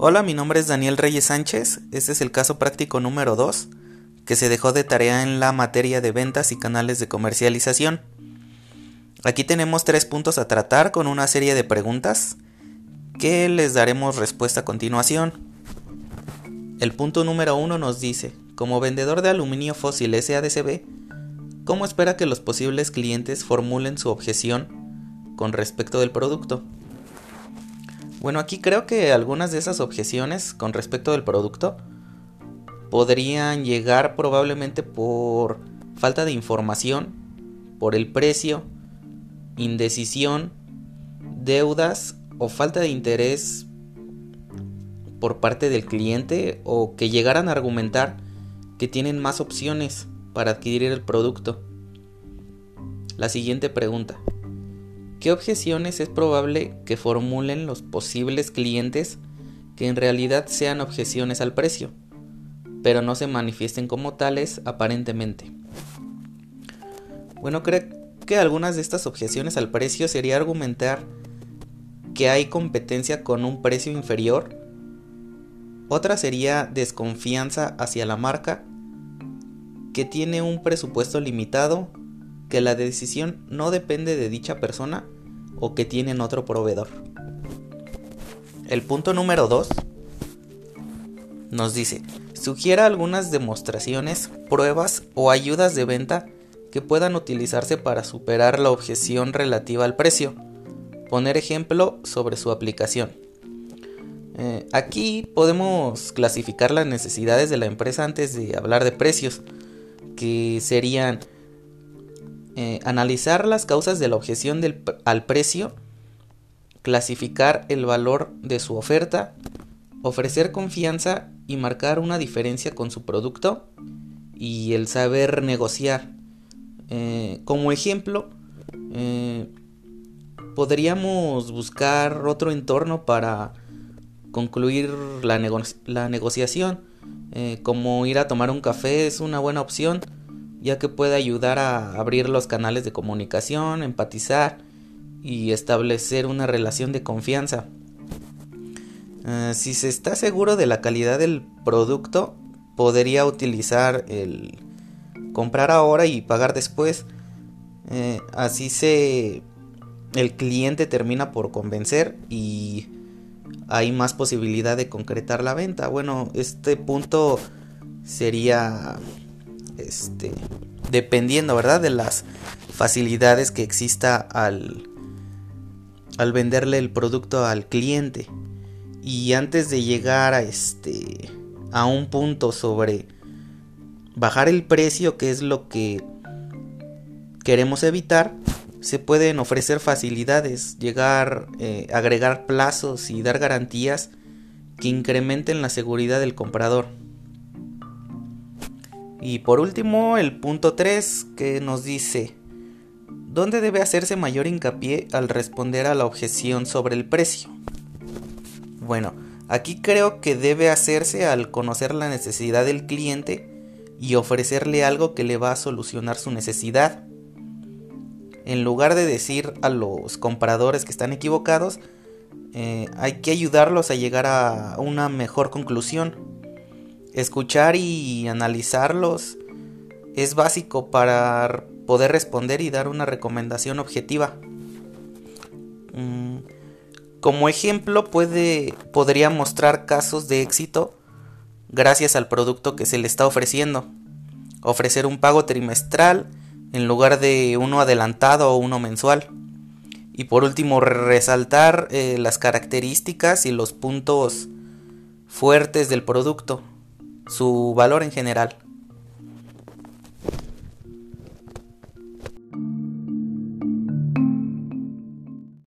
Hola, mi nombre es Daniel Reyes Sánchez. Este es el caso práctico número 2 que se dejó de tarea en la materia de ventas y canales de comercialización. Aquí tenemos tres puntos a tratar con una serie de preguntas que les daremos respuesta a continuación. El punto número 1 nos dice, como vendedor de aluminio fósil SADCB, ¿cómo espera que los posibles clientes formulen su objeción con respecto del producto? Bueno, aquí creo que algunas de esas objeciones con respecto del producto podrían llegar probablemente por falta de información, por el precio, indecisión, deudas o falta de interés por parte del cliente o que llegaran a argumentar que tienen más opciones para adquirir el producto. La siguiente pregunta. ¿Qué objeciones es probable que formulen los posibles clientes que en realidad sean objeciones al precio, pero no se manifiesten como tales aparentemente? Bueno, creo que algunas de estas objeciones al precio sería argumentar que hay competencia con un precio inferior. Otra sería desconfianza hacia la marca, que tiene un presupuesto limitado que la decisión no depende de dicha persona o que tienen otro proveedor. El punto número 2 nos dice, sugiera algunas demostraciones, pruebas o ayudas de venta que puedan utilizarse para superar la objeción relativa al precio. Poner ejemplo sobre su aplicación. Eh, aquí podemos clasificar las necesidades de la empresa antes de hablar de precios, que serían eh, analizar las causas de la objeción al precio, clasificar el valor de su oferta, ofrecer confianza y marcar una diferencia con su producto y el saber negociar. Eh, como ejemplo, eh, podríamos buscar otro entorno para concluir la, la negociación, como ir a tomar un café es una buena opción ya que puede ayudar a abrir los canales de comunicación, empatizar y establecer una relación de confianza. Eh, si se está seguro de la calidad del producto, podría utilizar el comprar ahora y pagar después. Eh, así se el cliente termina por convencer y hay más posibilidad de concretar la venta. Bueno, este punto sería este, dependiendo, ¿verdad? De las facilidades que exista al, al venderle el producto al cliente. Y antes de llegar a este a un punto sobre bajar el precio, que es lo que queremos evitar, se pueden ofrecer facilidades, llegar, eh, agregar plazos y dar garantías que incrementen la seguridad del comprador. Y por último, el punto 3 que nos dice, ¿dónde debe hacerse mayor hincapié al responder a la objeción sobre el precio? Bueno, aquí creo que debe hacerse al conocer la necesidad del cliente y ofrecerle algo que le va a solucionar su necesidad. En lugar de decir a los compradores que están equivocados, eh, hay que ayudarlos a llegar a una mejor conclusión Escuchar y analizarlos es básico para poder responder y dar una recomendación objetiva. Mm, como ejemplo puede, podría mostrar casos de éxito gracias al producto que se le está ofreciendo. Ofrecer un pago trimestral en lugar de uno adelantado o uno mensual. Y por último, resaltar eh, las características y los puntos fuertes del producto su valor en general.